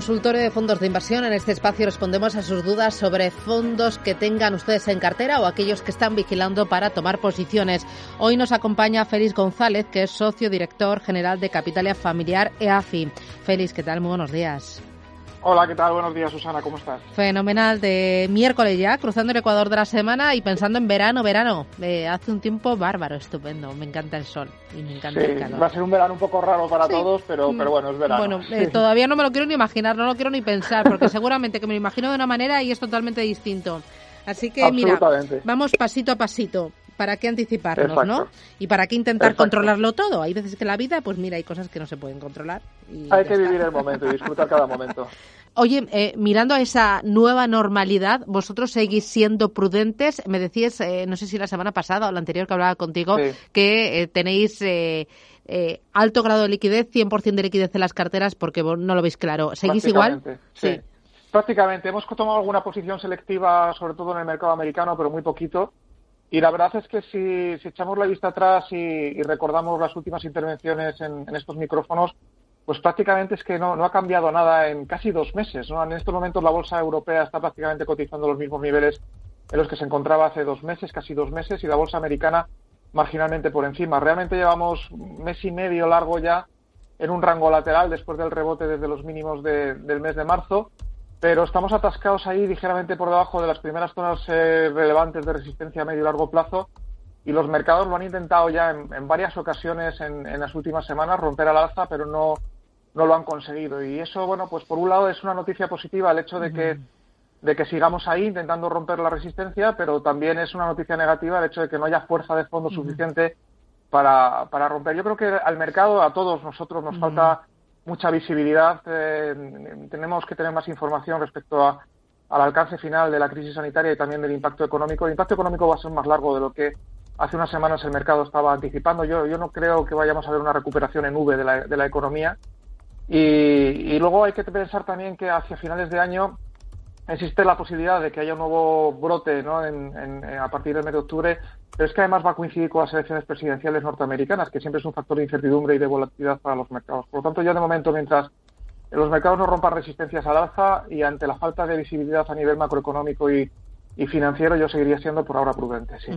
Consultorio de fondos de inversión. En este espacio respondemos a sus dudas sobre fondos que tengan ustedes en cartera o aquellos que están vigilando para tomar posiciones. Hoy nos acompaña Félix González, que es socio director general de Capitalia Familiar EAFI. Félix, ¿qué tal? Muy buenos días. Hola, ¿qué tal? Buenos días, Susana, ¿cómo estás? Fenomenal, de miércoles ya, cruzando el Ecuador de la semana y pensando en verano, verano. Eh, hace un tiempo bárbaro, estupendo, me encanta el sol y me encanta el calor. Va a ser un verano un poco raro para todos, pero, pero bueno, es verano. Bueno, eh, todavía no me lo quiero ni imaginar, no lo quiero ni pensar, porque seguramente que me lo imagino de una manera y es totalmente distinto. Así que mira, vamos pasito a pasito. ¿Para qué anticiparnos, no? Y para qué intentar controlarlo todo. Hay veces que la vida, pues mira, hay cosas que no se pueden controlar. hay que vivir el momento y disfrutar cada momento. Oye, eh, mirando a esa nueva normalidad, vosotros seguís siendo prudentes. Me decías, eh, no sé si la semana pasada o la anterior que hablaba contigo, que eh, tenéis alto grado de liquidez, 100% de liquidez en las carteras, porque no lo veis claro. ¿Seguís igual? sí. Prácticamente. Hemos tomado alguna posición selectiva, sobre todo en el mercado americano, pero muy poquito. Y la verdad es que si, echamos la vista atrás y, recordamos las últimas intervenciones en, estos micrófonos, pues prácticamente es que no, ha cambiado nada en casi dos meses. En estos momentos la bolsa europea está prácticamente cotizando los mismos niveles en los que se encontraba hace dos meses, casi dos meses, y la bolsa americana marginalmente por encima. Realmente llevamos mes y medio largo ya en un rango lateral después del rebote desde los mínimos del mes de marzo pero estamos atascados ahí ligeramente por debajo de las primeras zonas eh, relevantes de resistencia a medio y largo plazo y los mercados lo han intentado ya en, varias ocasiones en, las últimas semanas romper al alza, pero no, no lo han conseguido. Y eso, bueno, pues por un lado es una noticia positiva el hecho de que, de que sigamos ahí intentando romper la resistencia, pero también es una noticia negativa el hecho de que no haya fuerza de fondo suficiente para, para romper. Yo creo que al mercado, a todos nosotros, nos falta mucha visibilidad. Eh, tenemos que tener más información respecto a, al alcance final de la crisis sanitaria y también del impacto económico. El impacto económico va a ser más largo de lo que hace unas semanas el mercado estaba anticipando. Yo, yo no creo que vayamos a ver una recuperación en V de la, de la economía. Y, y luego hay que pensar también que hacia finales de año existe la posibilidad de que haya un nuevo brote ¿no? en, a partir del mes de octubre, pero es que además va a coincidir con las elecciones presidenciales norteamericanas, que siempre es un factor de incertidumbre y de volatilidad para los mercados. Por lo tanto, ya de momento, mientras los mercados no rompan resistencias al alza y ante la falta de visibilidad a nivel macroeconómico y, y financiero yo seguiría siendo por ahora prudente, sí.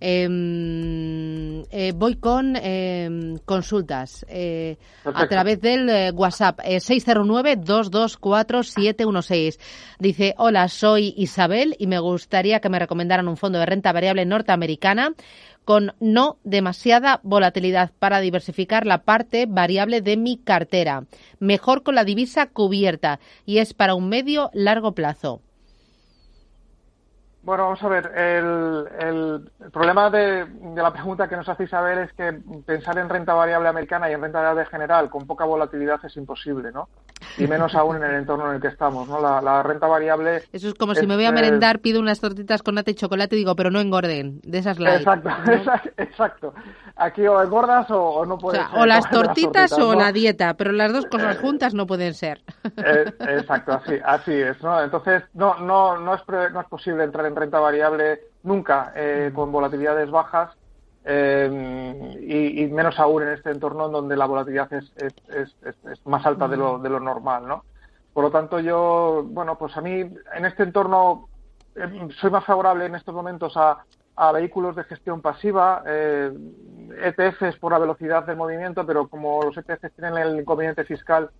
Em, eh, voy con em, consultas eh, a través del eh, WhatsApp 609-224-716. Dice, hola, soy Isabel y me gustaría que me recomendaran un fondo de renta variable norteamericana con no demasiada volatilidad para diversificar la parte variable de mi cartera. Mejor con la divisa cubierta y es para un medio largo plazo. Bueno, vamos a ver. El, el, problema de, la pregunta que nos hace Isabel es que pensar en renta variable americana y en renta variable general con poca volatilidad es imposible, ¿no? Y menos aún en el entorno en el que estamos, ¿no? La, renta variable. Eso es como si me voy a merendar, pido unas tortitas con nata y chocolate y digo, pero no engorden, de esas light. Exacto, exacto. Aquí o engordas o, no puedes. O, las tortitas, o la dieta, pero las dos cosas juntas no pueden ser. Eh, exacto, así, así es, ¿no? Entonces, no, no, no, es, no es posible entrar en renta variable nunca eh, con volatilidades bajas eh, y, menos aún en este entorno en donde la volatilidad es, es, es, más alta de lo, de lo normal, ¿no? Por lo tanto, yo, bueno, pues a mí en este entorno eh, soy más favorable en estos momentos a, a vehículos de gestión pasiva, eh, ETFs por la velocidad del movimiento, pero como los ETFs tienen el inconveniente fiscal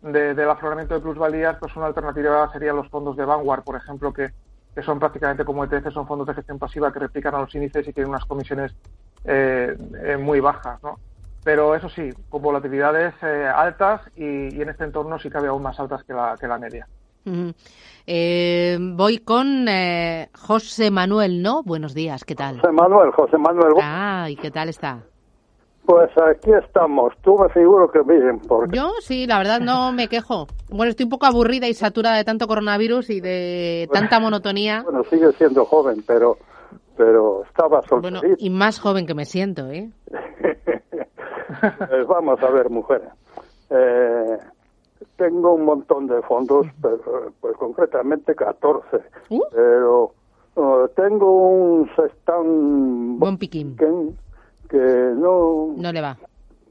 de, del afloramiento de plusvalías, pues una alternativa serían los fondos de Vanguard, por ejemplo, que que son prácticamente como ETF, son fondos de gestión pasiva que replican a los índices y tienen unas comisiones eh, eh, muy bajas, ¿no? Pero eso sí, con volatilidades eh, altas y, en este entorno sí cabe aún más altas que la, que la media. voy con José Manuel, ¿no? Buenos días, ¿qué tal? José Manuel, José Manuel. Ah, ¿y qué tal está? Pues aquí estamos. Tú me figuro que miren. Porque... Yo sí, la verdad no me quejo. Bueno, estoy un poco aburrida y saturada de tanto coronavirus y de tanta monotonía. Bueno, sigue siendo joven, pero pero estaba solterito. Bueno, y más joven que me siento, ¿eh? pues vamos a ver, mujer. Eh, tengo un montón de fondos, pero, pues concretamente 14. Pero uh, tengo un Sestan Buen piquín. que no, No le va.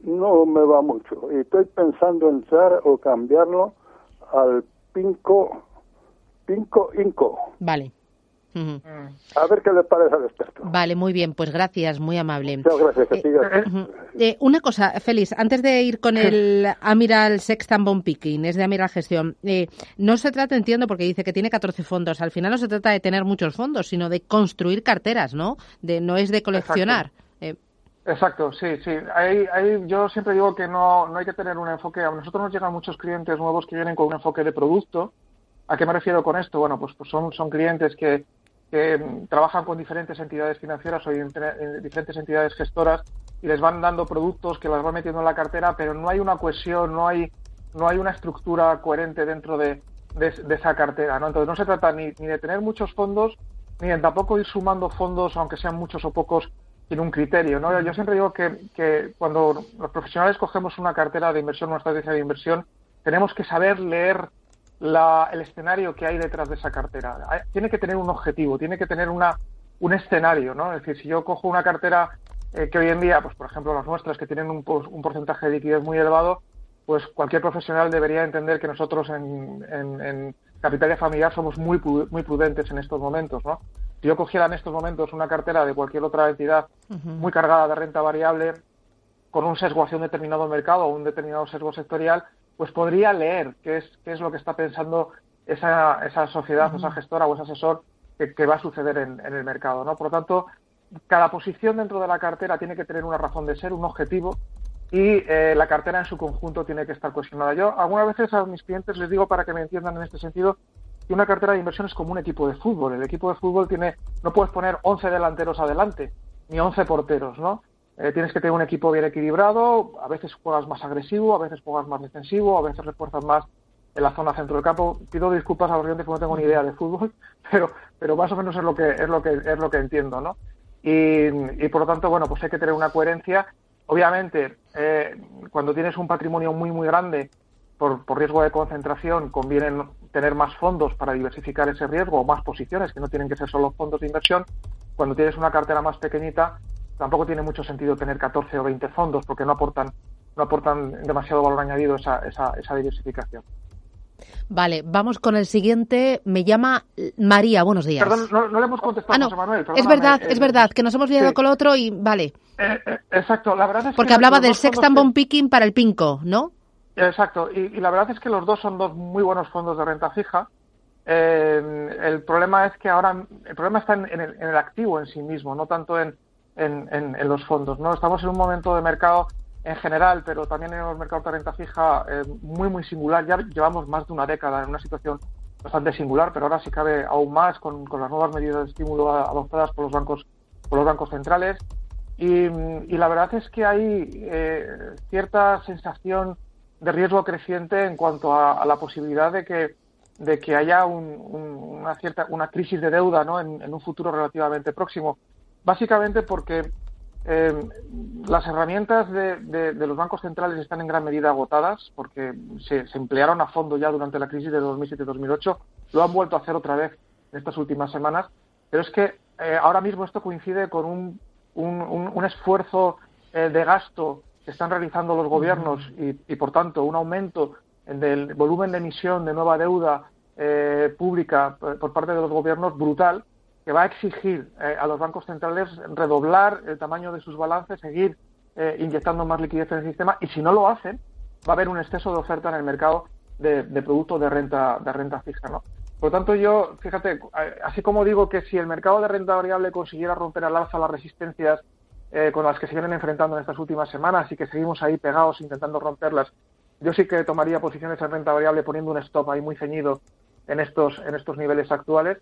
no me va mucho. Y estoy pensando en entrar o cambiarlo al Pinco, Pinco Inco. Vale. A ver qué le parece al experto. Vale, muy bien, pues gracias, muy amable. Muchas gracias, que Eh, sigas. Ujú. Eh, una cosa, Félix, antes de ir con el Amiral Sextan Bond Picking, es de Amiral Gestión, eh, no se trata, entiendo, porque dice que tiene 14 fondos, al final no se trata de tener muchos fondos, sino de construir carteras, ¿no? De, no es de coleccionar. Eh, Exacto, sí, sí. Ahí, ahí yo siempre digo que no, no hay que tener un enfoque. A nosotros nos llegan muchos clientes nuevos que vienen con un enfoque de producto. ¿A qué me refiero con esto? Bueno, pues, pues son, son clientes que, que mm, trabajan con diferentes entidades financieras o eh, diferentes entidades gestoras y les van dando productos que las van metiendo en la cartera, pero no hay una cohesión, no hay, no hay una estructura coherente dentro de, de, de esa cartera. ¿no? Entonces no se trata ni, ni de tener muchos fondos, ni de tampoco ir sumando fondos, aunque sean muchos o pocos, sin un criterio. ¿no? Yo siempre digo que, que cuando los profesionales cogemos una cartera de inversión, una estrategia de inversión, tenemos que saber leer la- el escenario que hay detrás de esa cartera. Tiene que tener un objetivo, tiene que tener una, un escenario, ¿no? Es decir, si yo cojo una cartera eh, que hoy en día, pues por ejemplo las nuestras, que tienen un, un porcentaje de liquidez muy elevado, pues cualquier profesional debería entender que nosotros en, en, en Capitalia Familiar somos muy, muy prudentes en estos momentos, ¿no? Si yo cogiera en estos momentos una cartera de cualquier otra entidad muy cargada de renta variable, con un sesgo hacia un determinado mercado o un determinado sesgo sectorial, pues podría leer qué es, qué es lo que está pensando esa, esa sociedad, esa gestora o ese asesor que, que va a suceder en, en el mercado. ¿no? Por lo tanto, cada posición dentro de la cartera tiene que tener una razón de ser, un objetivo, y eh, la cartera en su conjunto tiene que estar cohesionada. Yo algunas veces a mis clientes les digo para que me entiendan en este sentido que una cartera de inversión es como un equipo de fútbol. El equipo de fútbol tiene, no puedes poner 11 delanteros adelante, ni 11 porteros, ¿no? Eh, tienes que tener un equipo bien equilibrado, a veces juegas más agresivo, a veces juegas más defensivo, a veces refuerzas más en la zona centro del campo. Pido disculpas a los clientes porque no tengo ni idea de fútbol, pero, pero más o menos es lo que, es lo que, es lo que entiendo, ¿no? Y, y por lo tanto, bueno, pues hay que tener una coherencia. Obviamente, eh, cuando tienes un patrimonio muy, muy grande, por, por riesgo de concentración, conviene tener más fondos para diversificar ese riesgo o más posiciones, que no tienen que ser solo fondos de inversión. Cuando tienes una cartera más pequeñita, tampoco tiene mucho sentido tener 14 o 20 fondos porque no aportan, no aportan demasiado valor añadido esa, esa, esa diversificación. Vale, vamos con el siguiente. Me llama María, buenos días. Perdón, no, no le hemos contestado Ah, no, a José Manuel. es verdad, eh, es verdad, que nos hemos liado sí. con lo otro y vale. Eh, eh, exacto, la verdad es Porque que hablaba del Sextan Bond Picking para el Pinco, ¿no? Exacto, y, y la verdad es que los dos son dos muy buenos fondos de renta fija. Eh, el problema es que ahora el problema está en, en el, en el activo en sí mismo, no tanto en, en- en- en los fondos. No estamos en un momento de mercado en general, pero también en los mercados de renta fija eh, muy muy singular. Ya llevamos más de una década en una situación bastante singular, pero ahora sí cabe aún más con, con las nuevas medidas de estímulo adoptadas por los bancos por los bancos centrales. Y, y la verdad es que hay eh, cierta sensación de riesgo creciente en cuanto a, a la posibilidad de que de que haya un- un- una cierta una crisis de deuda ¿no? en, en un futuro relativamente próximo básicamente porque eh, las herramientas de, de- de los bancos centrales están en gran medida agotadas porque se, se emplearon a fondo ya durante la crisis de 2007-2008 lo han vuelto a hacer otra vez en estas últimas semanas. Pero es que eh, ahora mismo esto coincide con un, un, un- un esfuerzo eh, de gasto que están realizando los gobiernos y, y, por tanto, un aumento del volumen de emisión de nueva deuda eh, pública por parte de los gobiernos brutal, que va a exigir eh, a los bancos centrales redoblar el tamaño de sus balances, seguir eh, inyectando más liquidez en el sistema y si no lo hacen, va a haber un exceso de oferta en el mercado de, productos de renta, de renta fija, ¿no? Por lo tanto, yo, fíjate, así como digo que si el mercado de renta variable consiguiera romper al alza las resistencias eh, con las que se vienen enfrentando en estas últimas semanas y que seguimos ahí pegados intentando romperlas, yo sí que tomaría posiciones en renta variable poniendo un stop ahí muy ceñido en estos, en estos niveles actuales.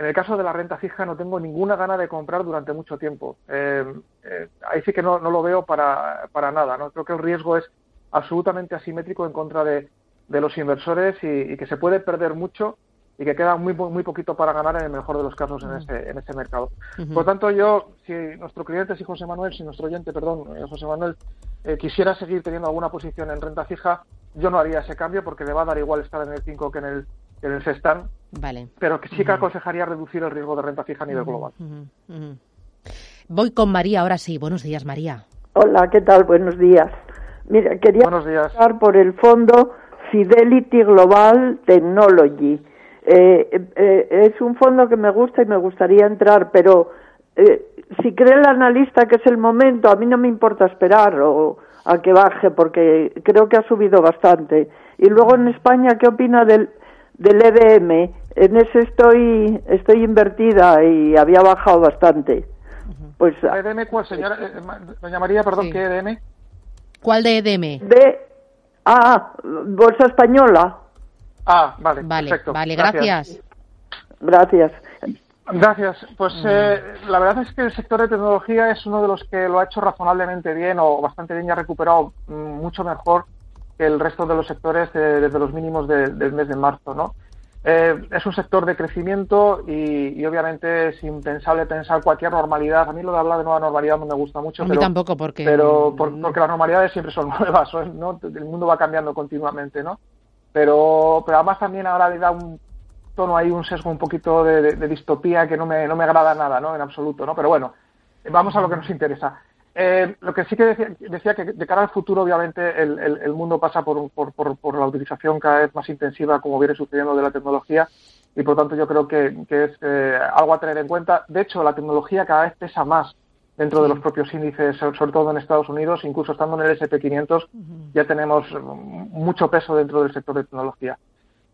En el caso de la renta fija no tengo ninguna gana de comprar durante mucho tiempo. Eh, eh, ahí sí que no, no lo veo para, para nada. ¿no? Creo que el riesgo es absolutamente asimétrico en contra de, de los inversores y, y que se puede perder mucho y que queda muy muy poquito para ganar en el mejor de los casos en ese, en ese mercado. Por lo tanto, yo, si nuestro cliente, si José Manuel, si nuestro oyente, perdón, eh, José Manuel, eh, quisiera seguir teniendo alguna posición en renta fija, yo no haría ese cambio porque le va a dar igual estar en el 5 que en el, en el Sestan. Vale. Pero que sí que aconsejaría reducir el riesgo de renta fija a nivel global. Voy con María ahora sí. Buenos días, María. Hola, ¿qué tal? Buenos días. Mira, quería Buenos días. por el fondo Fidelity Global Technology. Eh, eh, es un fondo que me gusta y me gustaría entrar, pero eh, si cree el analista que es el momento, a mí no me importa esperar o a que baje porque creo que ha subido bastante. Y luego en España, ¿qué opina del, del EDM? En ese estoy, estoy invertida y había bajado bastante. Pues, ¿EDM cuál, señora? doña María, perdón, ¿qué EDM? ¿Cuál de EDM? De, ah, Bolsa Española. Ah, vale, vale perfecto. Vale, gracias. Gracias. Gracias. Pues eh, la verdad es que el sector de tecnología es uno de los que lo ha hecho razonablemente bien o bastante bien y ha recuperado mm, mucho mejor que el resto de los sectores desde los mínimos del mes de marzo, ¿no? Eh, es un sector de crecimiento y, obviamente es impensable pensar cualquier normalidad. A mí lo de hablar de nueva normalidad no me gusta mucho. A mí tampoco, porque... Pero porque las normalidades siempre son nuevas, ¿no? El mundo va cambiando continuamente, ¿no? Pero, pero además también ahora le da un tono ahí, un sesgo un poquito de, distopía que no me, no me agrada nada, ¿no? En absoluto, ¿no? Pero bueno, vamos a lo que nos interesa. Eh, lo que sí que decía, decía, que de cara al futuro, obviamente, el, el, mundo pasa por, por, por, la utilización cada vez más intensiva, como viene sucediendo, de la tecnología, y por tanto yo creo que, que es eh, algo a tener en cuenta. De hecho, la tecnología cada vez pesa más dentro de los propios índices, sobre todo en Estados Unidos, incluso estando en el SP500, ya tenemos mucho peso dentro del sector de tecnología.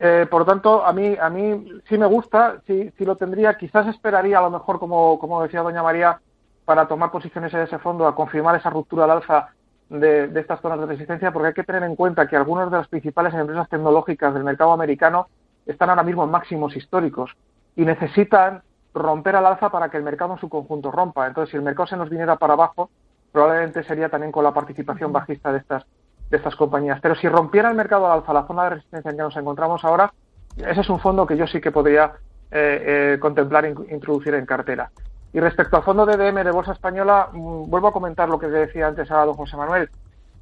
Eh, por lo tanto, a mí, a mí sí me gusta, sí, sí lo tendría. Quizás esperaría, a lo mejor, como, como decía doña María, para tomar posiciones en ese fondo, a confirmar esa ruptura al alza de, estas zonas de resistencia, porque hay que tener en cuenta que algunas de las principales empresas tecnológicas del mercado americano están ahora mismo en máximos históricos y necesitan romper al alza para que el mercado en su conjunto rompa. Entonces, si el mercado se nos viniera para abajo, probablemente sería también con la participación bajista de estas, de estas compañías. Pero si rompiera el mercado al alza, la zona de resistencia en que nos encontramos ahora, ese es un fondo que yo sí que podría eh, eh, contemplar e introducir en cartera. Y respecto al fondo de DM de Bolsa Española, mm, vuelvo a comentar lo que decía antes a don José Manuel.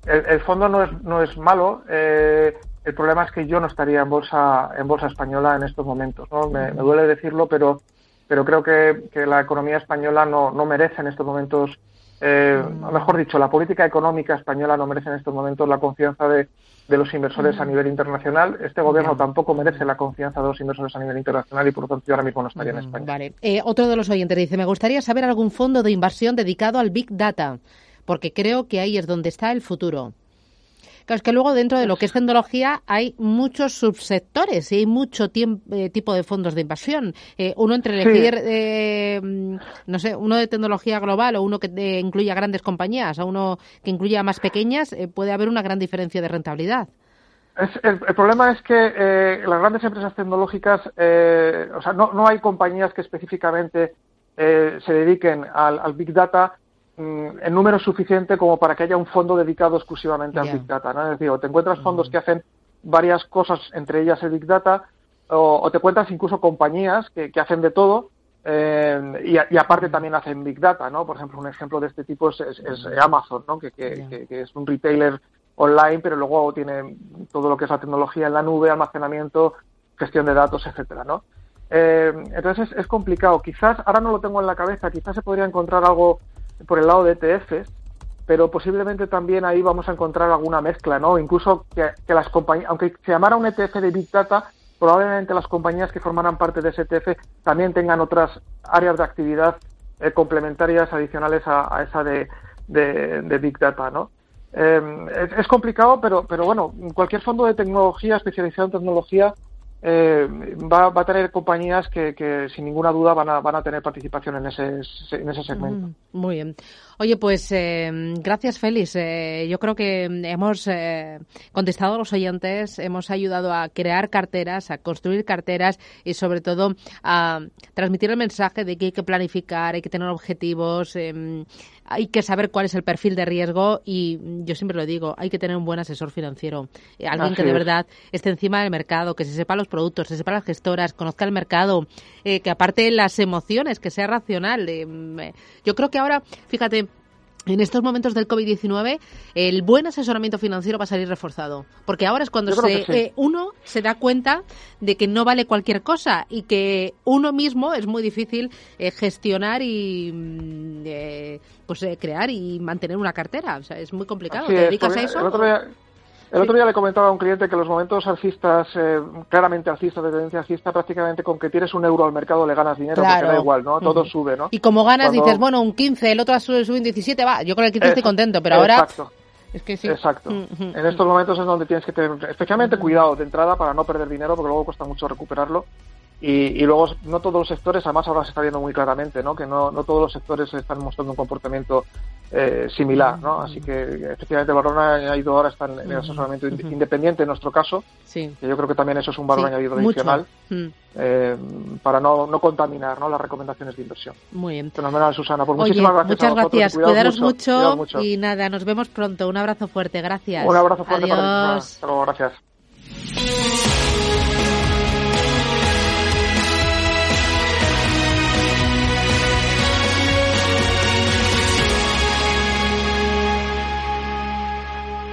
El, fondo no es, no es malo. Eh, el problema es que yo no estaría en bolsa en bolsa española en estos momentos. ¿no? Me, duele decirlo, pero pero creo que, que la economía española no, no merece en estos momentos eh, mejor dicho, la política económica española no merece en estos momentos la confianza de, de los inversores a nivel internacional. Este gobierno tampoco merece la confianza de los inversores a nivel internacional y por lo tanto yo ahora mismo no estaría en España. Vale. Eh, otro de los oyentes dice, me gustaría saber algún fondo de inversión dedicado al Big Data, porque creo que ahí es donde está el futuro. Claro, es que luego dentro de lo que es tecnología hay muchos subsectores y hay mucho eh, tipo de fondos de inversión. Eh, uno entre elegir, eh, no sé, uno de tecnología global o uno que incluya grandes compañías o uno que incluya más pequeñas, puede haber una gran diferencia de rentabilidad. el, problema es que las grandes empresas tecnológicas, o sea, no, no hay compañías que específicamente se dediquen al Big Data Mm, en número suficiente como para que haya un fondo dedicado exclusivamente al Big Data. ¿no? Es decir, o te encuentras fondos que hacen varias cosas, entre ellas el Big Data, o, te encuentras incluso compañías que, hacen de todo eh, y, aparte también hacen Big Data. ¿no? Por ejemplo, un ejemplo de este tipo es, Amazon, ¿no? que, que, es un retailer online, pero luego tiene todo lo que es la tecnología en la nube, almacenamiento, gestión de datos, etcétera, ¿no? Eh, entonces es, complicado. Quizás, ahora no lo tengo en la cabeza, quizás se podría encontrar algo por el lado de ETFs, pero posiblemente también ahí vamos a encontrar alguna mezcla, ¿no? Incluso que, las compañías, aunque se llamara un ETF de Big Data, probablemente las compañías que formaran parte de ese ETF también tengan otras áreas de actividad eh, complementarias adicionales a, esa de, de, Big Data, ¿no? Eh, es, es, complicado, pero, pero bueno, cualquier fondo de tecnología especializado en tecnología eh, va, va, a tener compañías que, que, sin ninguna duda van a, van a tener participación en ese, en ese segmento. Mm, muy bien. Oye, pues eh, gracias, Félix. Eh, yo creo que hemos eh, contestado a los oyentes, hemos ayudado a crear carteras, a construir carteras y sobre todo a transmitir el mensaje de que hay que planificar, hay que tener objetivos, em, hay que saber cuál es el perfil de riesgo y yo siempre lo digo, hay que tener un buen asesor financiero, alguien que de verdad esté encima del mercado, que se sepa los productos, que sepa las gestoras, conozca el mercado, eh, que aparte las emociones, que sea racional. Mm, eh, yo creo que ahora, fíjate, en estos momentos del COVID-19 el buen asesoramiento financiero va a salir reforzado, porque ahora es cuando se, uno se da cuenta de que no vale cualquier cosa y que uno mismo es muy difícil gestionar y mm, pues crear y mantener una cartera, o sea, es muy complicado. ¿Te dedicas a eso? El otro día le comentaba a un cliente que los momentos alcistas, eh, claramente alcistas, de tendencia alcista, prácticamente con que tienes un euro al mercado le ganas dinero, porque da igual, ¿no? Todo sube, ¿no? Y como ganas dices, bueno, un 15, el otro sube, sube un 17, va, yo con el 15 estoy contento, pero ahora... Exacto. Es que sí. Exacto. En estos momentos es donde tienes que tener especialmente cuidado de entrada para no perder dinero, porque luego cuesta mucho recuperarlo. Y, y, luego no todos los sectores, además ahora se está viendo muy claramente, ¿no? que no, no todos los sectores están mostrando un comportamiento eh, similar, ¿no? Así que efectivamente el valor añadido ahora está en, el asesoramiento independiente en nuestro caso, sí. que yo creo que también eso es un valor añadido adicional eh, para no, no contaminar ¿no? las recomendaciones de inversión. Muy bien. Fenomenal, Susana. Pues muchísimas gracias. Muchas gracias. Cuidaros mucho, y nada, nos vemos pronto. Un abrazo fuerte. Gracias. Un abrazo fuerte para ti. Hasta luego, gracias.